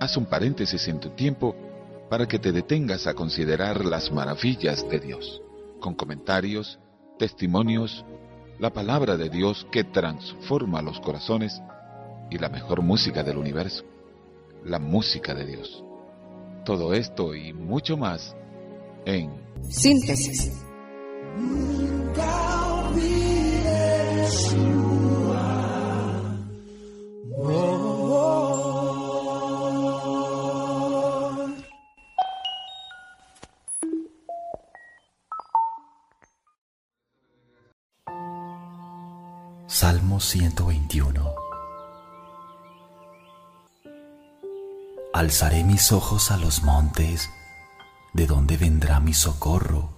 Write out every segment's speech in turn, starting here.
Haz un paréntesis en tu tiempo para que te detengas a considerar las maravillas de Dios, con comentarios, testimonios, la palabra de Dios que transforma los corazones y la mejor música del universo, la música de Dios. Todo esto y mucho más en Síntesis. Salmo 121 Alzaré mis ojos a los montes, ¿de dónde vendrá mi socorro?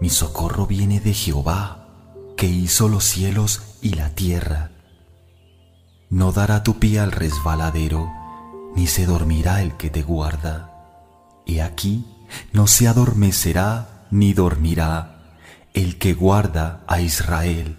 Mi socorro viene de Jehová, que hizo los cielos y la tierra. No dará tu pie al resbaladero, ni se dormirá el que te guarda. He aquí, no se adormecerá ni dormirá el que guarda a Israel.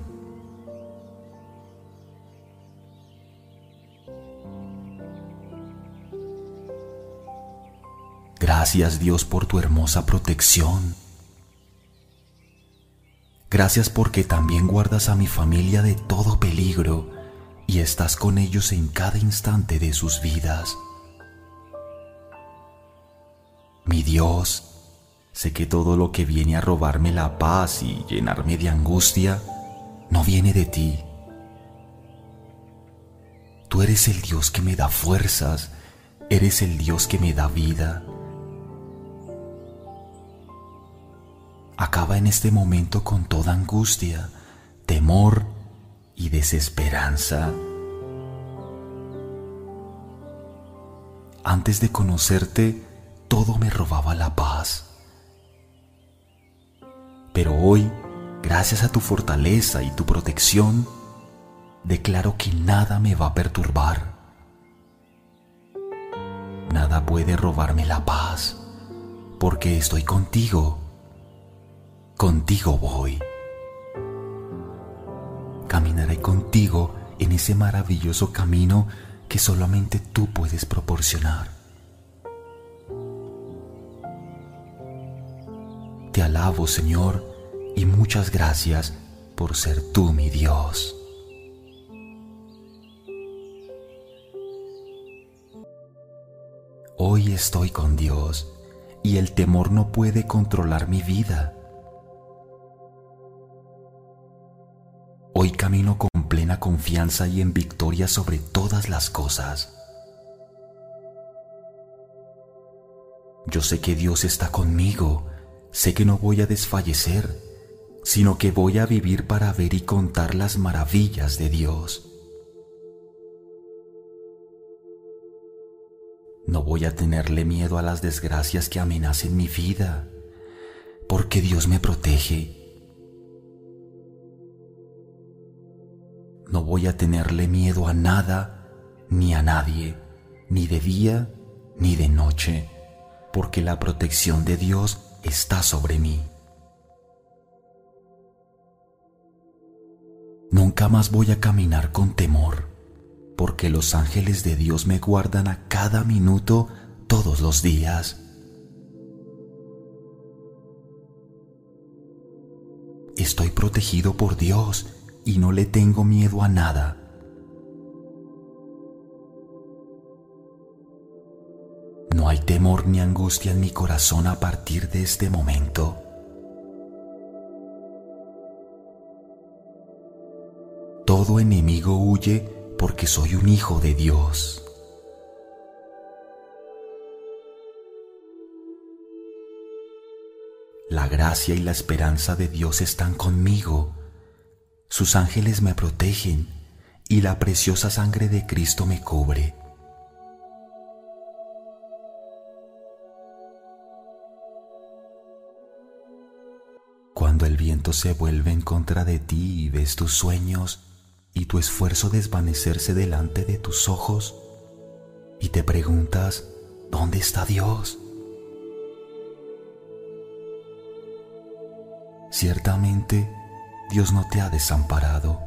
Gracias Dios por tu hermosa protección. Gracias porque también guardas a mi familia de todo peligro y estás con ellos en cada instante de sus vidas. Mi Dios, sé que todo lo que viene a robarme la paz y llenarme de angustia no viene de ti. Tú eres el Dios que me da fuerzas, eres el Dios que me da vida. Acaba en este momento con toda angustia, temor y desesperanza. Antes de conocerte, todo me robaba la paz. Pero hoy, gracias a tu fortaleza y tu protección, declaro que nada me va a perturbar. Nada puede robarme la paz, porque estoy contigo contigo voy. Caminaré contigo en ese maravilloso camino que solamente tú puedes proporcionar. Te alabo, Señor, y muchas gracias por ser tú mi Dios. Hoy estoy con Dios y el temor no puede controlar mi vida. Hoy camino con plena confianza y en victoria sobre todas las cosas. Yo sé que Dios está conmigo, sé que no voy a desfallecer, sino que voy a vivir para ver y contar las maravillas de Dios. No voy a tenerle miedo a las desgracias que amenacen mi vida, porque Dios me protege No voy a tenerle miedo a nada ni a nadie, ni de día ni de noche, porque la protección de Dios está sobre mí. Nunca más voy a caminar con temor, porque los ángeles de Dios me guardan a cada minuto todos los días. Estoy protegido por Dios y no le tengo miedo a nada. No hay temor ni angustia en mi corazón a partir de este momento. Todo enemigo huye porque soy un hijo de Dios. La gracia y la esperanza de Dios están conmigo sus ángeles me protegen y la preciosa sangre de Cristo me cubre. Cuando el viento se vuelve en contra de ti y ves tus sueños y tu esfuerzo desvanecerse delante de tus ojos y te preguntas, ¿dónde está Dios? Ciertamente, Dios no te ha desamparado.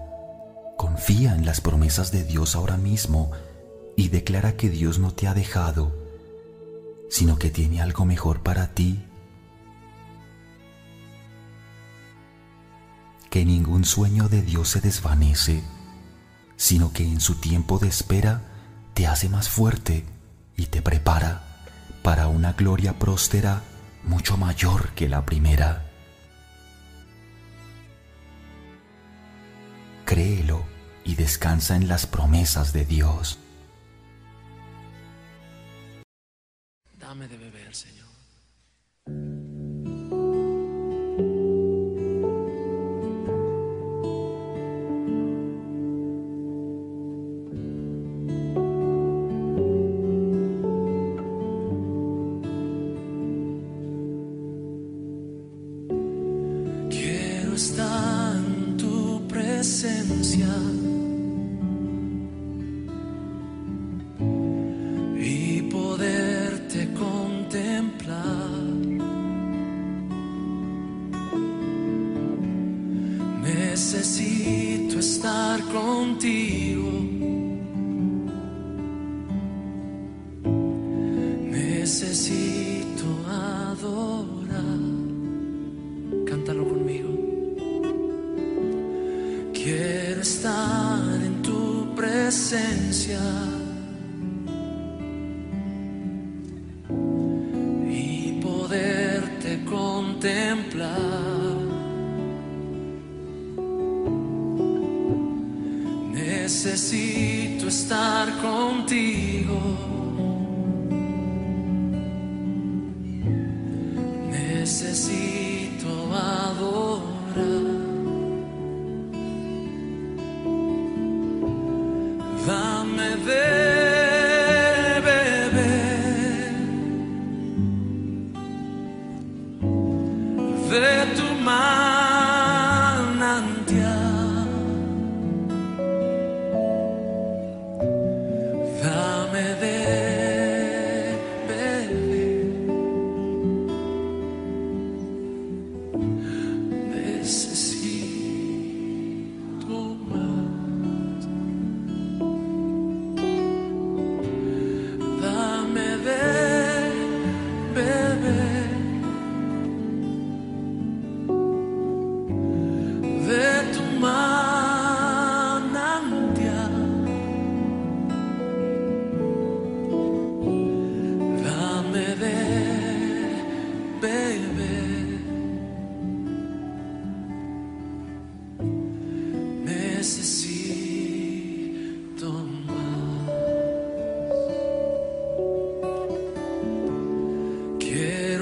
Confía en las promesas de Dios ahora mismo y declara que Dios no te ha dejado, sino que tiene algo mejor para ti. Que ningún sueño de Dios se desvanece, sino que en su tiempo de espera te hace más fuerte y te prepara para una gloria próspera mucho mayor que la primera. Créelo y descansa en las promesas de Dios. Dame de beber, Señor. Presencia y poderte contemplar. Dame de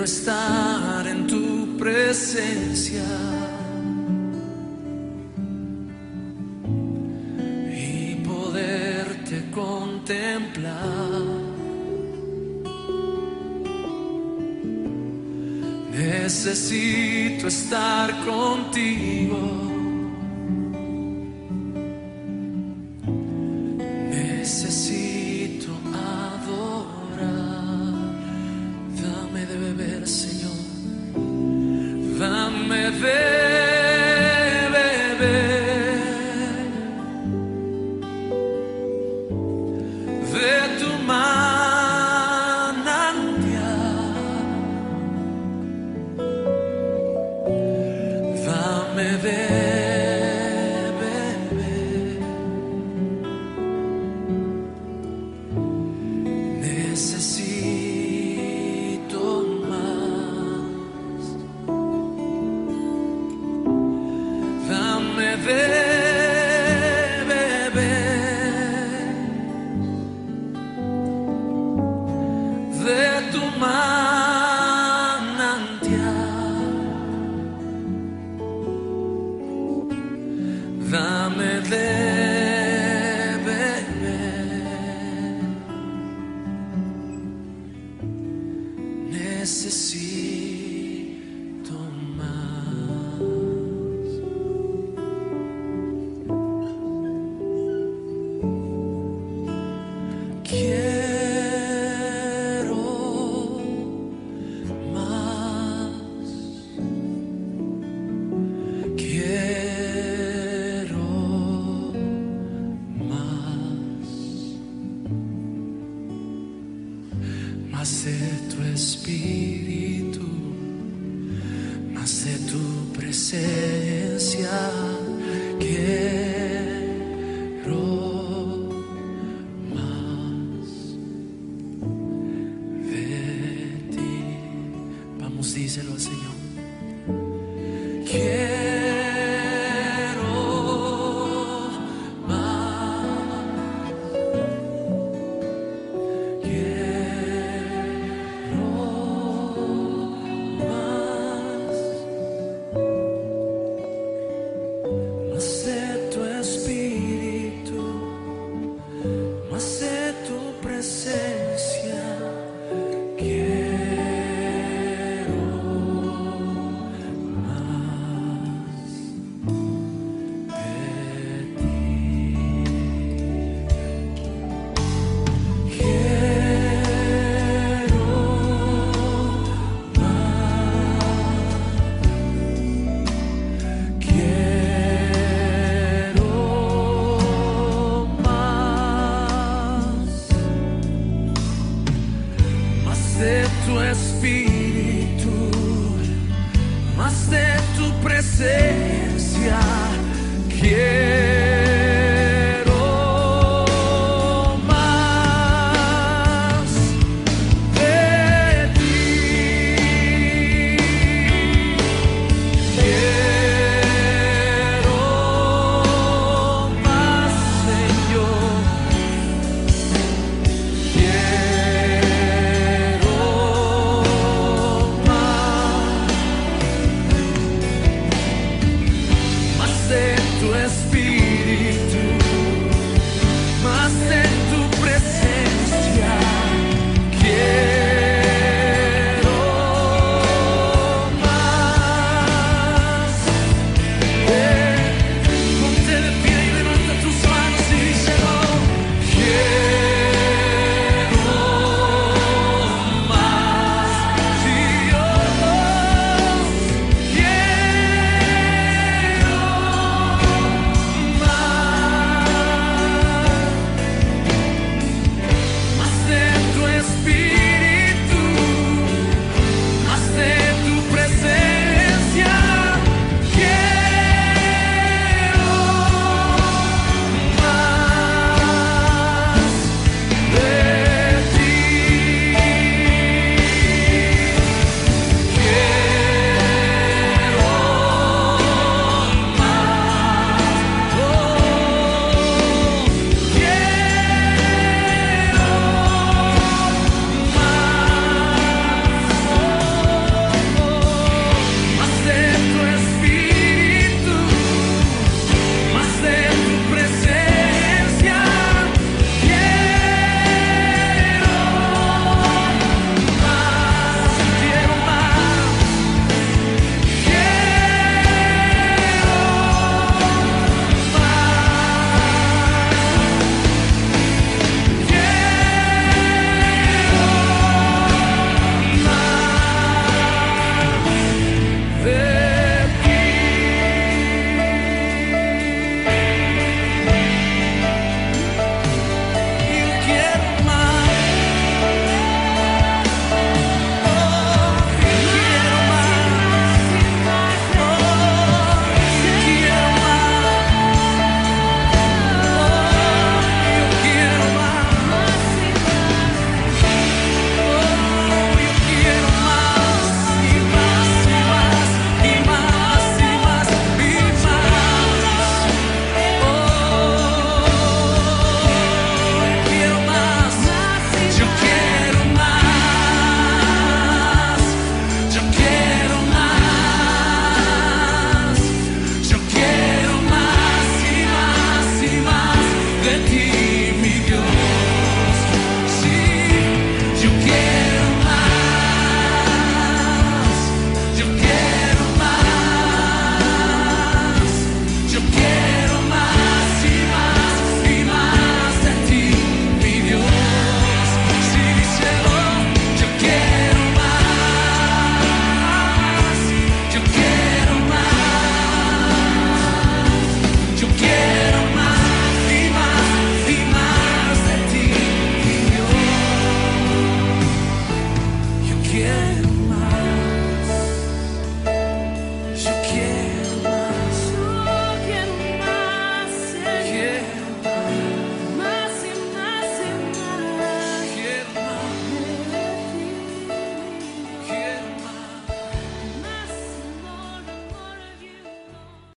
Estar en tu presencia y poderte contemplar. Necesito estar contigo. Más tu espíritu, más tu presencia. Quiero